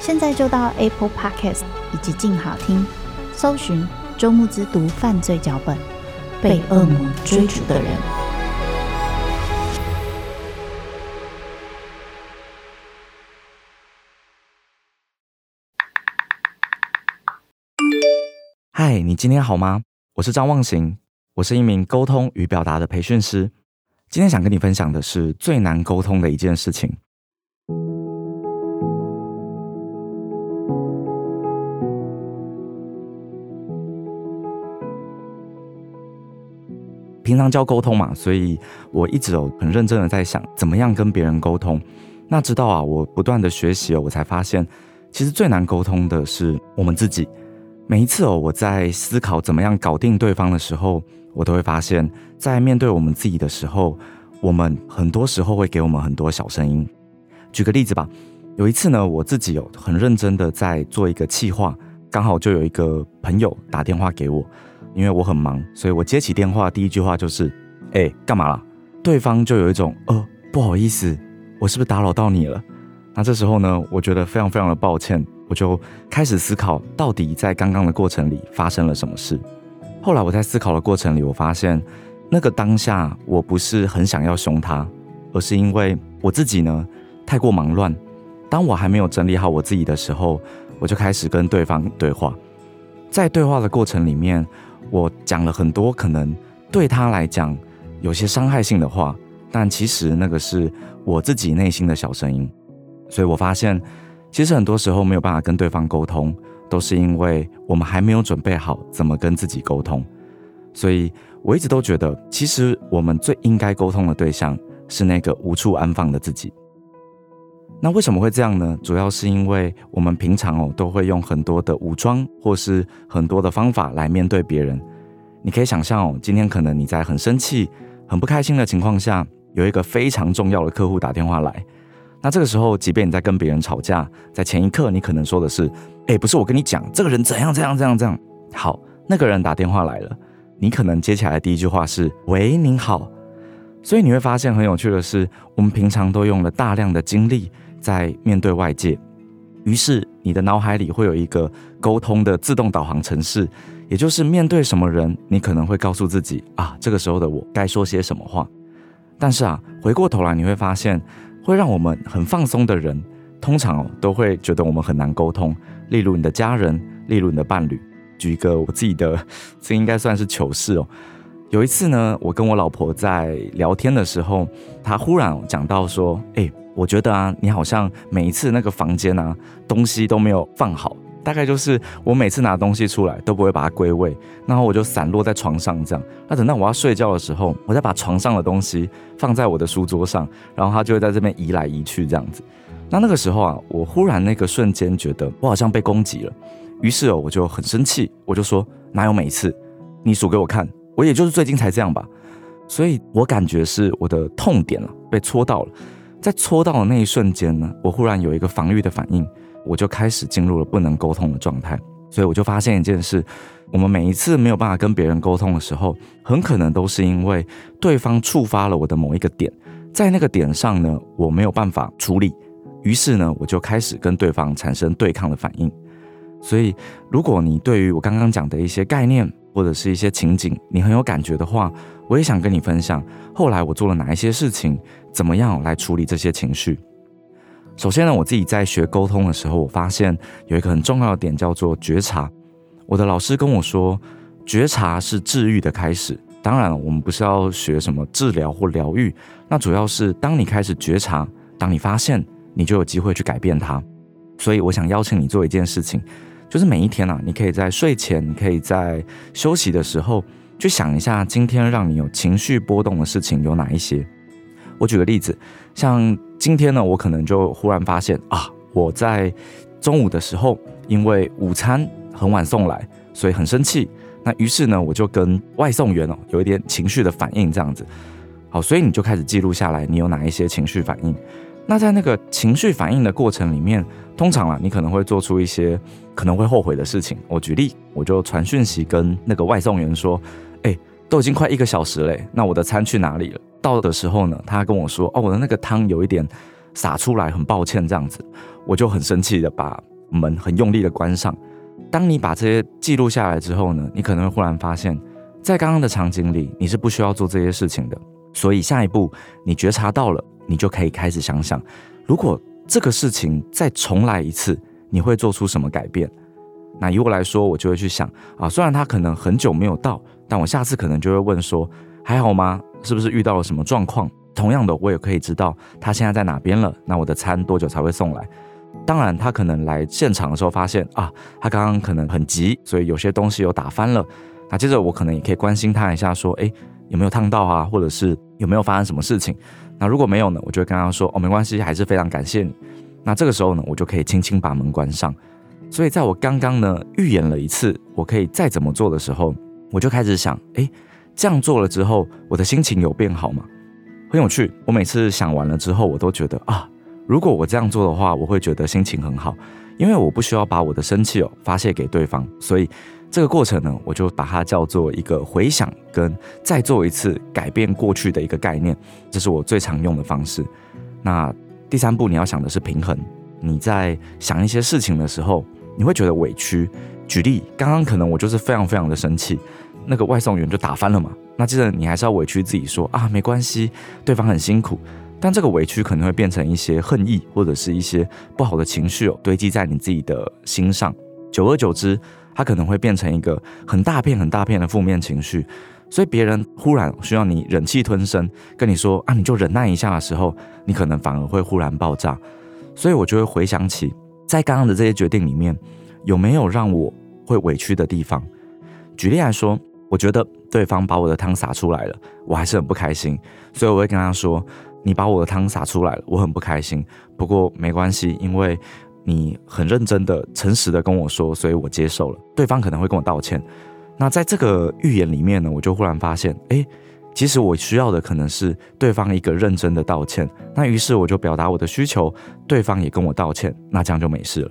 现在就到 Apple Podcast 以及静好听，搜寻周慕之读犯罪脚本，被恶魔追逐的人。嗨，你今天好吗？我是张忘形，我是一名沟通与表达的培训师。今天想跟你分享的是最难沟通的一件事情。平常教沟通嘛，所以我一直有很认真的在想，怎么样跟别人沟通。那直到啊，我不断的学习哦，我才发现，其实最难沟通的是我们自己。每一次哦，我在思考怎么样搞定对方的时候，我都会发现，在面对我们自己的时候，我们很多时候会给我们很多小声音。举个例子吧，有一次呢，我自己有很认真的在做一个企划，刚好就有一个朋友打电话给我，因为我很忙，所以我接起电话，第一句话就是：“哎，干嘛啦？”对方就有一种：“呃，不好意思，我是不是打扰到你了？”那这时候呢，我觉得非常非常的抱歉，我就开始思考，到底在刚刚的过程里发生了什么事。后来我在思考的过程里，我发现那个当下我不是很想要凶他，而是因为我自己呢太过忙乱。当我还没有整理好我自己的时候，我就开始跟对方对话。在对话的过程里面，我讲了很多可能对他来讲有些伤害性的话，但其实那个是我自己内心的小声音。所以我发现，其实很多时候没有办法跟对方沟通。都是因为我们还没有准备好怎么跟自己沟通，所以我一直都觉得，其实我们最应该沟通的对象是那个无处安放的自己。那为什么会这样呢？主要是因为我们平常哦都会用很多的武装或是很多的方法来面对别人。你可以想象哦，今天可能你在很生气、很不开心的情况下，有一个非常重要的客户打电话来。那这个时候，即便你在跟别人吵架，在前一刻你可能说的是：“哎，不是我跟你讲，这个人怎样怎样怎样怎样。”好，那个人打电话来了，你可能接起来第一句话是：“喂，您好。”所以你会发现很有趣的是，我们平常都用了大量的精力在面对外界，于是你的脑海里会有一个沟通的自动导航程式，也就是面对什么人，你可能会告诉自己：“啊，这个时候的我该说些什么话。”但是啊，回过头来你会发现。会让我们很放松的人，通常哦都会觉得我们很难沟通。例如你的家人，例如你的伴侣。举一个我自己的，这应该算是糗事哦。有一次呢，我跟我老婆在聊天的时候，她忽然讲到说：“哎，我觉得啊，你好像每一次那个房间啊，东西都没有放好。”大概就是我每次拿东西出来都不会把它归位，然后我就散落在床上这样。那等到我要睡觉的时候，我再把床上的东西放在我的书桌上，然后它就会在这边移来移去这样子。那那个时候啊，我忽然那个瞬间觉得我好像被攻击了，于是哦，我就很生气，我就说哪有每一次？你数给我看，我也就是最近才这样吧。所以我感觉是我的痛点了，被戳到了。在戳到的那一瞬间呢，我忽然有一个防御的反应。我就开始进入了不能沟通的状态，所以我就发现一件事：我们每一次没有办法跟别人沟通的时候，很可能都是因为对方触发了我的某一个点，在那个点上呢，我没有办法处理，于是呢，我就开始跟对方产生对抗的反应。所以，如果你对于我刚刚讲的一些概念或者是一些情景，你很有感觉的话，我也想跟你分享，后来我做了哪一些事情，怎么样来处理这些情绪。首先呢，我自己在学沟通的时候，我发现有一个很重要的点叫做觉察。我的老师跟我说，觉察是治愈的开始。当然，我们不是要学什么治疗或疗愈，那主要是当你开始觉察，当你发现，你就有机会去改变它。所以我想邀请你做一件事情，就是每一天啊，你可以在睡前，你可以在休息的时候，去想一下今天让你有情绪波动的事情有哪一些。我举个例子，像今天呢，我可能就忽然发现啊，我在中午的时候，因为午餐很晚送来，所以很生气。那于是呢，我就跟外送员哦有一点情绪的反应，这样子。好，所以你就开始记录下来，你有哪一些情绪反应。那在那个情绪反应的过程里面，通常啊，你可能会做出一些可能会后悔的事情。我举例，我就传讯息跟那个外送员说：“哎，都已经快一个小时嘞，那我的餐去哪里了？”到的时候呢，他跟我说：“哦，我的那个汤有一点洒出来，很抱歉。”这样子，我就很生气的把门很用力的关上。当你把这些记录下来之后呢，你可能会忽然发现，在刚刚的场景里，你是不需要做这些事情的。所以下一步你觉察到了，你就可以开始想想，如果这个事情再重来一次，你会做出什么改变？那以我来说，我就会去想啊，虽然他可能很久没有到，但我下次可能就会问说，还好吗？是不是遇到了什么状况？同样的，我也可以知道他现在在哪边了。那我的餐多久才会送来？当然，他可能来现场的时候发现啊，他刚刚可能很急，所以有些东西有打翻了。那接着我可能也可以关心他一下，说，诶，有没有烫到啊？或者是有没有发生什么事情？那如果没有呢，我就会跟他说，哦，没关系，还是非常感谢你。那这个时候呢，我就可以轻轻把门关上。所以在我刚刚呢预演了一次，我可以再怎么做的时候，我就开始想，诶，这样做了之后，我的心情有变好吗？很有趣。我每次想完了之后，我都觉得啊。如果我这样做的话，我会觉得心情很好，因为我不需要把我的生气哦发泄给对方，所以这个过程呢，我就把它叫做一个回想跟再做一次改变过去的一个概念，这是我最常用的方式。那第三步你要想的是平衡，你在想一些事情的时候，你会觉得委屈。举例，刚刚可能我就是非常非常的生气，那个外送员就打翻了嘛，那接着你还是要委屈自己说啊，没关系，对方很辛苦。但这个委屈可能会变成一些恨意，或者是一些不好的情绪哦，堆积在你自己的心上。久而久之，它可能会变成一个很大片、很大片的负面情绪。所以别人忽然需要你忍气吞声，跟你说啊，你就忍耐一下的时候，你可能反而会忽然爆炸。所以我就会回想起，在刚刚的这些决定里面，有没有让我会委屈的地方？举例来说，我觉得对方把我的汤洒出来了，我还是很不开心，所以我会跟他说。你把我的汤洒出来了，我很不开心。不过没关系，因为你很认真的、诚实的跟我说，所以我接受了。对方可能会跟我道歉。那在这个预言里面呢，我就忽然发现，诶，其实我需要的可能是对方一个认真的道歉。那于是我就表达我的需求，对方也跟我道歉，那这样就没事了。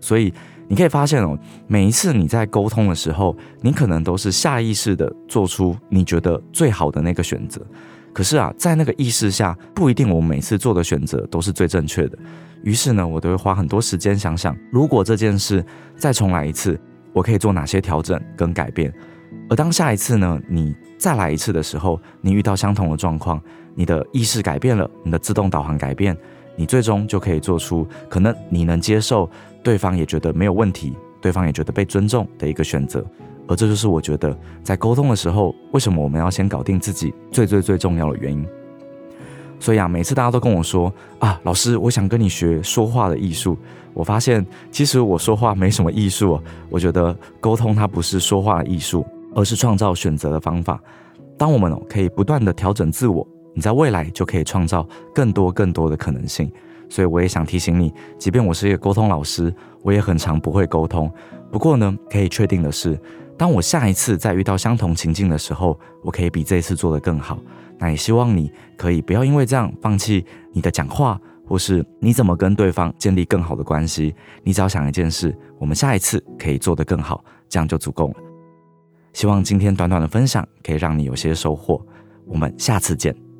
所以你可以发现哦，每一次你在沟通的时候，你可能都是下意识的做出你觉得最好的那个选择。可是啊，在那个意识下，不一定我每次做的选择都是最正确的。于是呢，我都会花很多时间想想，如果这件事再重来一次，我可以做哪些调整跟改变。而当下一次呢，你再来一次的时候，你遇到相同的状况，你的意识改变了，你的自动导航改变，你最终就可以做出可能你能接受，对方也觉得没有问题，对方也觉得被尊重的一个选择。而这就是我觉得在沟通的时候，为什么我们要先搞定自己最最最重要的原因。所以啊，每次大家都跟我说啊，老师，我想跟你学说话的艺术。我发现其实我说话没什么艺术啊。我觉得沟通它不是说话的艺术，而是创造选择的方法。当我们可以不断地调整自我，你在未来就可以创造更多更多的可能性。所以我也想提醒你，即便我是一个沟通老师，我也很常不会沟通。不过呢，可以确定的是。当我下一次再遇到相同情境的时候，我可以比这一次做得更好。那也希望你可以不要因为这样放弃你的讲话，或是你怎么跟对方建立更好的关系。你只要想一件事，我们下一次可以做得更好，这样就足够了。希望今天短短的分享可以让你有些收获。我们下次见。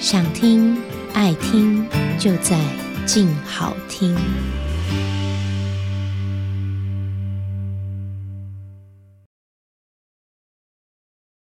想听爱听就在静好听。